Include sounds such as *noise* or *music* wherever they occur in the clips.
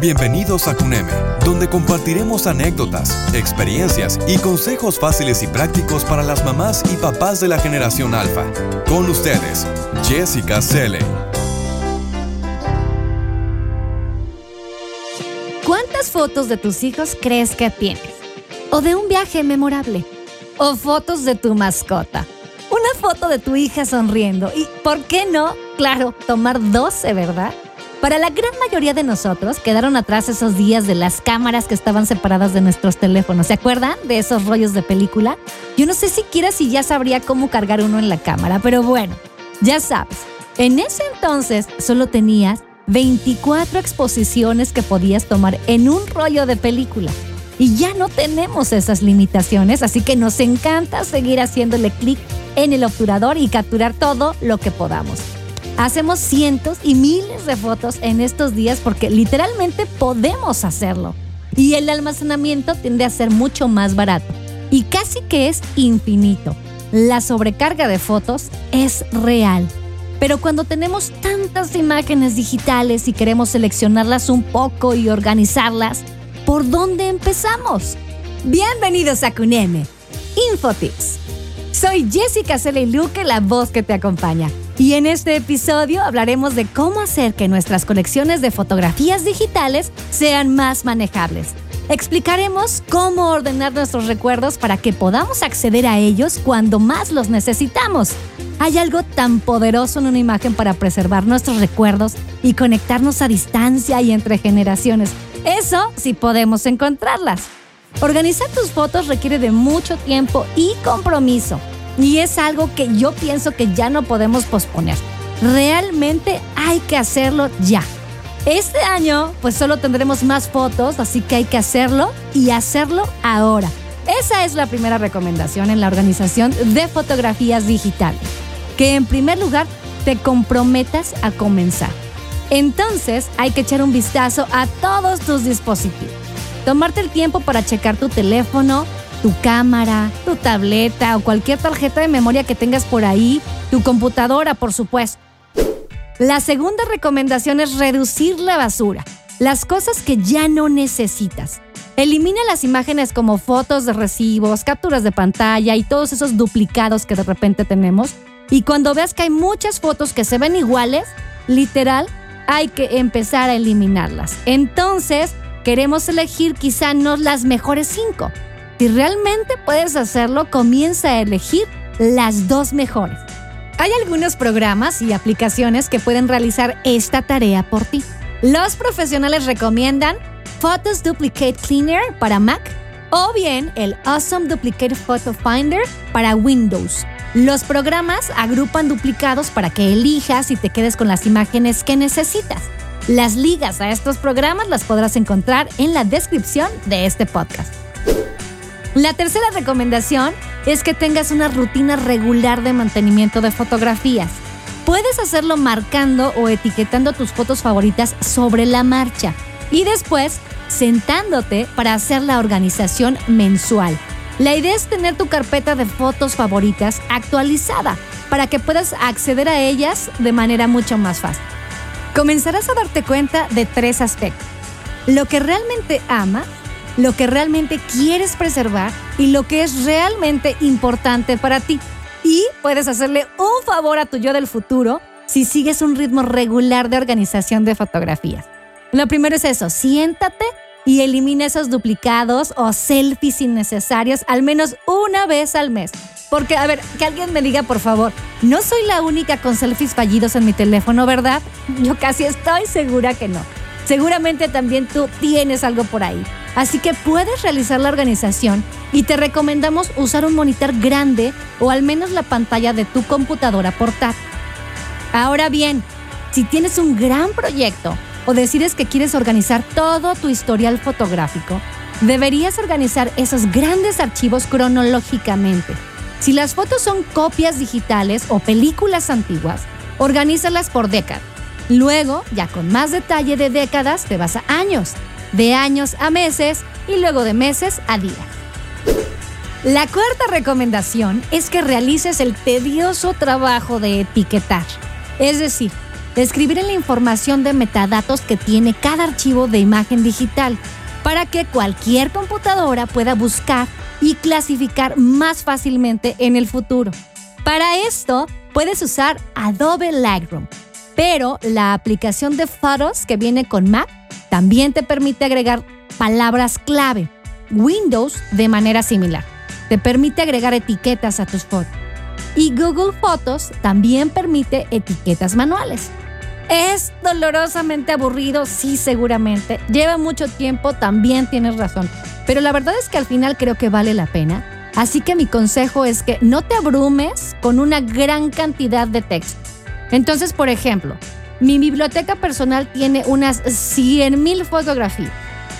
Bienvenidos a CUNEME, donde compartiremos anécdotas, experiencias y consejos fáciles y prácticos para las mamás y papás de la generación alfa. Con ustedes, Jessica Selle. ¿Cuántas fotos de tus hijos crees que tienes? ¿O de un viaje memorable? ¿O fotos de tu mascota? Una foto de tu hija sonriendo. ¿Y por qué no? Claro, tomar 12, ¿verdad? Para la gran mayoría de nosotros quedaron atrás esos días de las cámaras que estaban separadas de nuestros teléfonos. ¿Se acuerdan de esos rollos de película? Yo no sé siquiera si ya sabría cómo cargar uno en la cámara, pero bueno, ya sabes. En ese entonces solo tenías 24 exposiciones que podías tomar en un rollo de película. Y ya no tenemos esas limitaciones, así que nos encanta seguir haciéndole clic en el obturador y capturar todo lo que podamos. Hacemos cientos y miles de fotos en estos días porque literalmente podemos hacerlo. Y el almacenamiento tiende a ser mucho más barato y casi que es infinito. La sobrecarga de fotos es real. Pero cuando tenemos tantas imágenes digitales y queremos seleccionarlas un poco y organizarlas, ¿por dónde empezamos? Bienvenidos a Cuneme, Infotips. Soy Jessica Cele Luque, la voz que te acompaña. Y en este episodio hablaremos de cómo hacer que nuestras colecciones de fotografías digitales sean más manejables. Explicaremos cómo ordenar nuestros recuerdos para que podamos acceder a ellos cuando más los necesitamos. Hay algo tan poderoso en una imagen para preservar nuestros recuerdos y conectarnos a distancia y entre generaciones. Eso sí podemos encontrarlas. Organizar tus fotos requiere de mucho tiempo y compromiso. Y es algo que yo pienso que ya no podemos posponer. Realmente hay que hacerlo ya. Este año pues solo tendremos más fotos, así que hay que hacerlo y hacerlo ahora. Esa es la primera recomendación en la organización de fotografías digitales. Que en primer lugar te comprometas a comenzar. Entonces hay que echar un vistazo a todos tus dispositivos. Tomarte el tiempo para checar tu teléfono, tu cámara, tu tableta o cualquier tarjeta de memoria que tengas por ahí, tu computadora, por supuesto. La segunda recomendación es reducir la basura, las cosas que ya no necesitas. Elimina las imágenes como fotos de recibos, capturas de pantalla y todos esos duplicados que de repente tenemos. Y cuando veas que hay muchas fotos que se ven iguales, literal, hay que empezar a eliminarlas. Entonces, queremos elegir quizá no las mejores cinco, si realmente puedes hacerlo, comienza a elegir las dos mejores. Hay algunos programas y aplicaciones que pueden realizar esta tarea por ti. Los profesionales recomiendan Photos Duplicate Cleaner para Mac o bien el Awesome Duplicate Photo Finder para Windows. Los programas agrupan duplicados para que elijas y te quedes con las imágenes que necesitas. Las ligas a estos programas las podrás encontrar en la descripción de este podcast. La tercera recomendación es que tengas una rutina regular de mantenimiento de fotografías. Puedes hacerlo marcando o etiquetando tus fotos favoritas sobre la marcha y después sentándote para hacer la organización mensual. La idea es tener tu carpeta de fotos favoritas actualizada para que puedas acceder a ellas de manera mucho más fácil. Comenzarás a darte cuenta de tres aspectos. Lo que realmente amas, lo que realmente quieres preservar y lo que es realmente importante para ti. Y puedes hacerle un favor a tu yo del futuro si sigues un ritmo regular de organización de fotografías. Lo primero es eso, siéntate y elimina esos duplicados o selfies innecesarios al menos una vez al mes. Porque, a ver, que alguien me diga, por favor, no soy la única con selfies fallidos en mi teléfono, ¿verdad? *laughs* Yo casi estoy segura que no. Seguramente también tú tienes algo por ahí. Así que puedes realizar la organización y te recomendamos usar un monitor grande o al menos la pantalla de tu computadora portátil. Ahora bien, si tienes un gran proyecto o decides que quieres organizar todo tu historial fotográfico, deberías organizar esos grandes archivos cronológicamente. Si las fotos son copias digitales o películas antiguas, organízalas por décadas. Luego, ya con más detalle de décadas, te vas a años de años a meses y luego de meses a días. La cuarta recomendación es que realices el tedioso trabajo de etiquetar. Es decir, escribir en la información de metadatos que tiene cada archivo de imagen digital para que cualquier computadora pueda buscar y clasificar más fácilmente en el futuro. Para esto, puedes usar Adobe Lightroom, pero la aplicación de fotos que viene con Mac también te permite agregar palabras clave. Windows de manera similar. Te permite agregar etiquetas a tus fotos. Y Google Fotos también permite etiquetas manuales. Es dolorosamente aburrido, sí, seguramente. Lleva mucho tiempo, también tienes razón. Pero la verdad es que al final creo que vale la pena. Así que mi consejo es que no te abrumes con una gran cantidad de texto. Entonces, por ejemplo, mi biblioteca personal tiene unas 100.000 fotografías,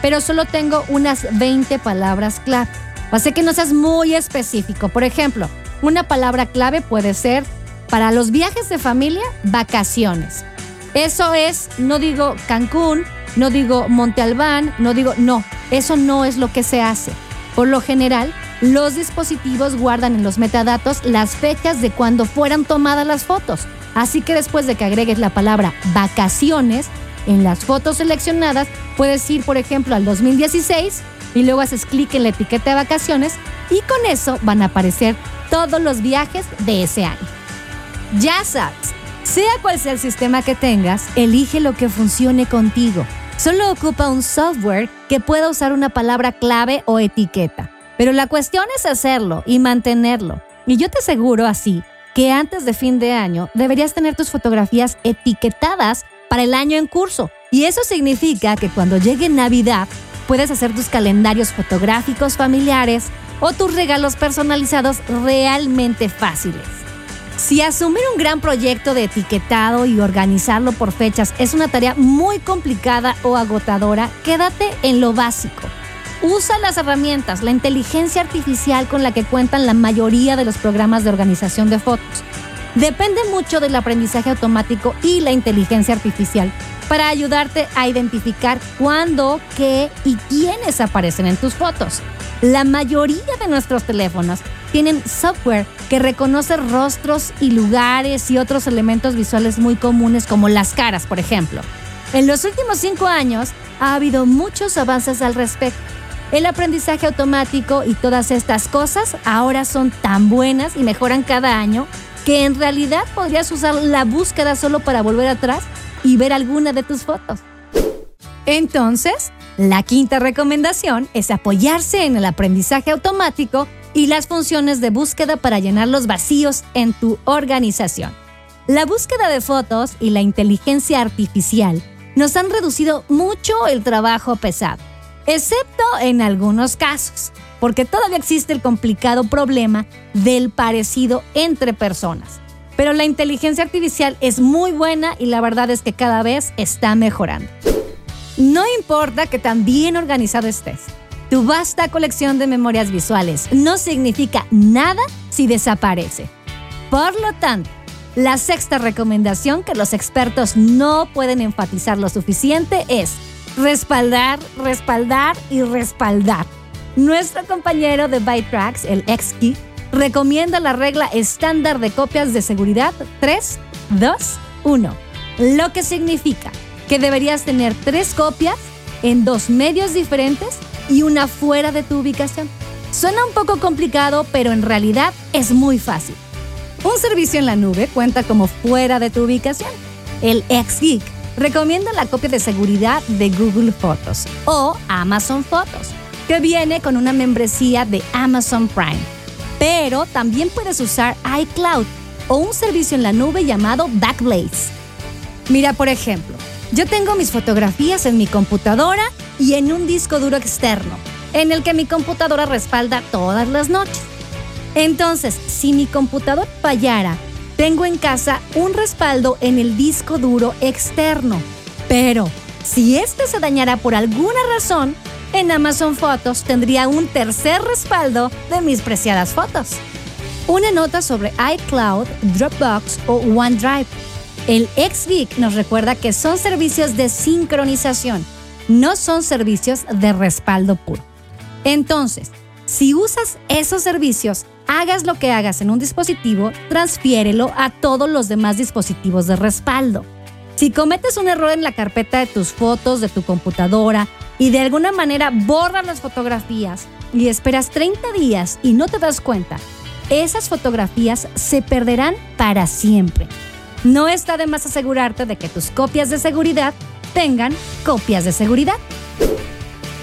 pero solo tengo unas 20 palabras clave. Así que no seas muy específico. Por ejemplo, una palabra clave puede ser para los viajes de familia, vacaciones. Eso es, no digo Cancún, no digo Monte Albán, no digo, no, eso no es lo que se hace. Por lo general, los dispositivos guardan en los metadatos las fechas de cuando fueran tomadas las fotos. Así que después de que agregues la palabra vacaciones, en las fotos seleccionadas puedes ir, por ejemplo, al 2016 y luego haces clic en la etiqueta de vacaciones y con eso van a aparecer todos los viajes de ese año. Ya sabes, sea cual sea el sistema que tengas, elige lo que funcione contigo. Solo ocupa un software que pueda usar una palabra clave o etiqueta. Pero la cuestión es hacerlo y mantenerlo. Y yo te aseguro así que antes de fin de año deberías tener tus fotografías etiquetadas para el año en curso. Y eso significa que cuando llegue Navidad puedes hacer tus calendarios fotográficos familiares o tus regalos personalizados realmente fáciles. Si asumir un gran proyecto de etiquetado y organizarlo por fechas es una tarea muy complicada o agotadora, quédate en lo básico. Usa las herramientas, la inteligencia artificial con la que cuentan la mayoría de los programas de organización de fotos. Depende mucho del aprendizaje automático y la inteligencia artificial para ayudarte a identificar cuándo, qué y quiénes aparecen en tus fotos. La mayoría de nuestros teléfonos tienen software que reconoce rostros y lugares y otros elementos visuales muy comunes como las caras, por ejemplo. En los últimos cinco años ha habido muchos avances al respecto. El aprendizaje automático y todas estas cosas ahora son tan buenas y mejoran cada año que en realidad podrías usar la búsqueda solo para volver atrás y ver alguna de tus fotos. Entonces, la quinta recomendación es apoyarse en el aprendizaje automático y las funciones de búsqueda para llenar los vacíos en tu organización. La búsqueda de fotos y la inteligencia artificial nos han reducido mucho el trabajo pesado, excepto en algunos casos, porque todavía existe el complicado problema del parecido entre personas. Pero la inteligencia artificial es muy buena y la verdad es que cada vez está mejorando. No importa que tan bien organizado estés. Tu vasta colección de memorias visuales no significa nada si desaparece. Por lo tanto, la sexta recomendación que los expertos no pueden enfatizar lo suficiente es respaldar, respaldar y respaldar. Nuestro compañero de ByteTracks, el XKey, recomienda la regla estándar de copias de seguridad 3, 2, 1, lo que significa que deberías tener tres copias en dos medios diferentes y una fuera de tu ubicación. Suena un poco complicado, pero en realidad es muy fácil. Un servicio en la nube cuenta como fuera de tu ubicación. El XGeek recomienda la copia de seguridad de Google Fotos o Amazon Fotos, que viene con una membresía de Amazon Prime. Pero también puedes usar iCloud o un servicio en la nube llamado Backblaze. Mira, por ejemplo, yo tengo mis fotografías en mi computadora y en un disco duro externo, en el que mi computadora respalda todas las noches. Entonces, si mi computador fallara, tengo en casa un respaldo en el disco duro externo. Pero, si este se dañara por alguna razón, en Amazon Fotos tendría un tercer respaldo de mis preciadas fotos. Una nota sobre iCloud, Dropbox o OneDrive el XVIC nos recuerda que son servicios de sincronización, no son servicios de respaldo puro. Entonces, si usas esos servicios, hagas lo que hagas en un dispositivo, transfiérelo a todos los demás dispositivos de respaldo. Si cometes un error en la carpeta de tus fotos de tu computadora y de alguna manera borras las fotografías y esperas 30 días y no te das cuenta, esas fotografías se perderán para siempre. No está de más asegurarte de que tus copias de seguridad tengan copias de seguridad.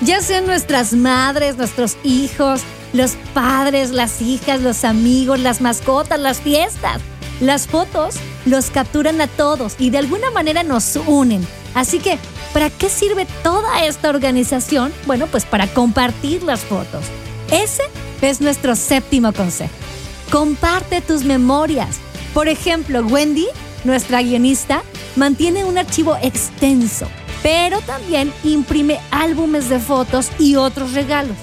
Ya sean nuestras madres, nuestros hijos, los padres, las hijas, los amigos, las mascotas, las fiestas. Las fotos los capturan a todos y de alguna manera nos unen. Así que, ¿para qué sirve toda esta organización? Bueno, pues para compartir las fotos. Ese es nuestro séptimo consejo. Comparte tus memorias. Por ejemplo, Wendy, nuestra guionista, mantiene un archivo extenso, pero también imprime álbumes de fotos y otros regalos.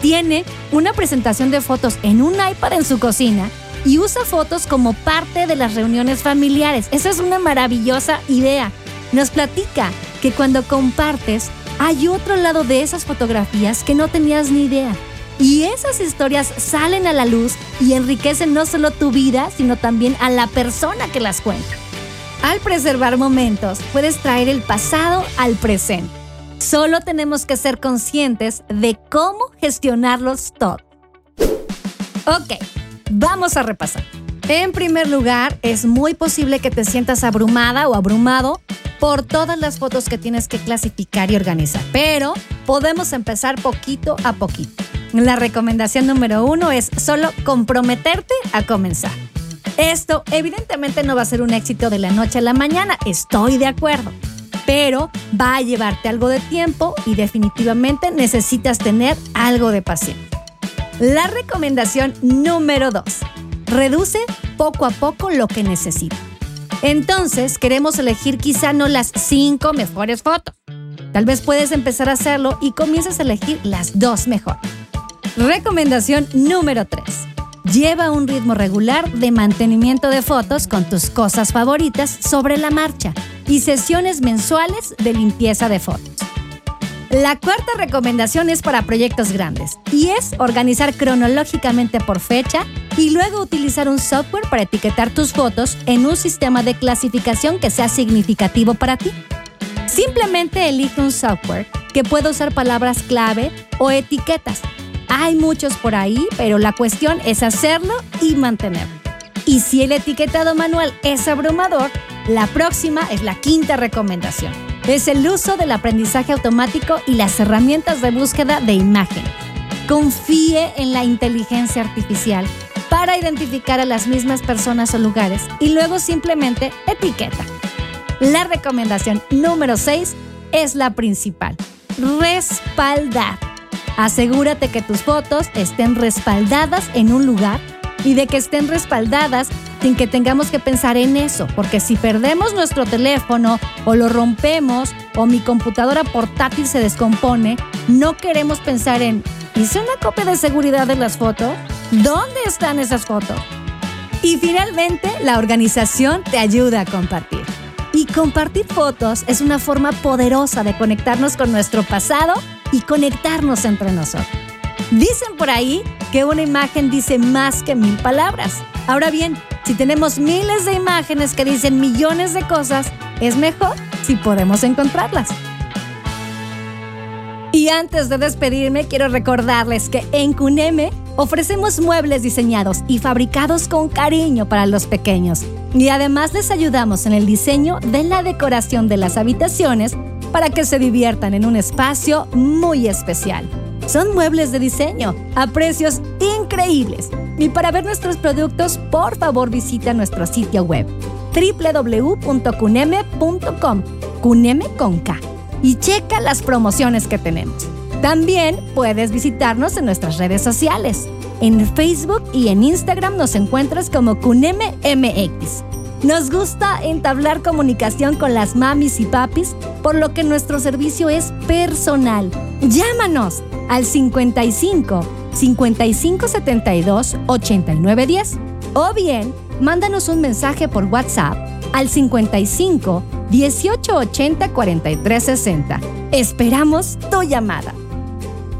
Tiene una presentación de fotos en un iPad en su cocina y usa fotos como parte de las reuniones familiares. Esa es una maravillosa idea. Nos platica que cuando compartes hay otro lado de esas fotografías que no tenías ni idea. Y esas historias salen a la luz y enriquecen no solo tu vida, sino también a la persona que las cuenta. Al preservar momentos, puedes traer el pasado al presente. Solo tenemos que ser conscientes de cómo gestionarlos todos. Ok, vamos a repasar. En primer lugar, es muy posible que te sientas abrumada o abrumado por todas las fotos que tienes que clasificar y organizar, pero podemos empezar poquito a poquito. La recomendación número uno es solo comprometerte a comenzar. Esto evidentemente no va a ser un éxito de la noche a la mañana, estoy de acuerdo, pero va a llevarte algo de tiempo y definitivamente necesitas tener algo de paciencia. La recomendación número dos, reduce poco a poco lo que necesitas. Entonces queremos elegir quizá no las cinco mejores fotos. Tal vez puedes empezar a hacerlo y comiences a elegir las dos mejores. Recomendación número 3. Lleva un ritmo regular de mantenimiento de fotos con tus cosas favoritas sobre la marcha y sesiones mensuales de limpieza de fotos. La cuarta recomendación es para proyectos grandes y es organizar cronológicamente por fecha y luego utilizar un software para etiquetar tus fotos en un sistema de clasificación que sea significativo para ti. Simplemente elige un software que pueda usar palabras clave o etiquetas hay muchos por ahí, pero la cuestión es hacerlo y mantenerlo. Y si el etiquetado manual es abrumador, la próxima es la quinta recomendación. Es el uso del aprendizaje automático y las herramientas de búsqueda de imagen. Confíe en la inteligencia artificial para identificar a las mismas personas o lugares y luego simplemente etiqueta. La recomendación número 6 es la principal. Respaldar. Asegúrate que tus fotos estén respaldadas en un lugar y de que estén respaldadas sin que tengamos que pensar en eso, porque si perdemos nuestro teléfono o lo rompemos o mi computadora portátil se descompone, no queremos pensar en, ¿hice una copia de seguridad de las fotos? ¿Dónde están esas fotos? Y finalmente, la organización te ayuda a compartir. Y compartir fotos es una forma poderosa de conectarnos con nuestro pasado y conectarnos entre nosotros. Dicen por ahí que una imagen dice más que mil palabras. Ahora bien, si tenemos miles de imágenes que dicen millones de cosas, es mejor si podemos encontrarlas. Y antes de despedirme, quiero recordarles que en Cuneme ofrecemos muebles diseñados y fabricados con cariño para los pequeños. Y además les ayudamos en el diseño de la decoración de las habitaciones para que se diviertan en un espacio muy especial. Son muebles de diseño a precios increíbles. Y para ver nuestros productos, por favor visita nuestro sitio web www.cuneme.com, Cuneme y checa las promociones que tenemos. También puedes visitarnos en nuestras redes sociales. En Facebook y en Instagram nos encuentras como Cuneme MX. Nos gusta entablar comunicación con las mamis y papis, por lo que nuestro servicio es personal. Llámanos al 55 55 72 89 10 o bien mándanos un mensaje por WhatsApp al 55 18 80 43 60. Esperamos tu llamada.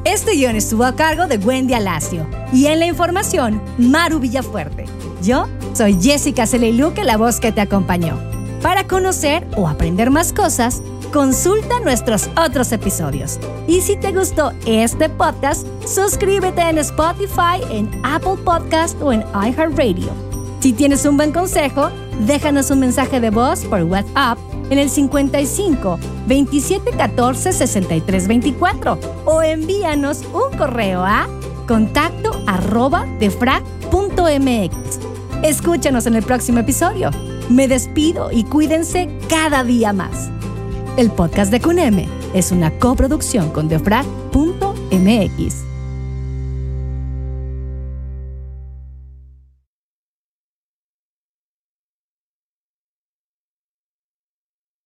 Este guion estuvo a cargo de Wendy Alacio y en la información, Maru Villafuerte. Yo soy Jessica Celiluque, la voz que te acompañó. Para conocer o aprender más cosas, consulta nuestros otros episodios. Y si te gustó este podcast, suscríbete en Spotify, en Apple Podcast o en iHeartRadio. Si tienes un buen consejo, déjanos un mensaje de voz por WhatsApp en el 55 27 14 63 24 o envíanos un correo a contacto arroba. Escúchanos en el próximo episodio. Me despido y cuídense cada día más. El podcast de CUNEME es una coproducción con defrag.mx.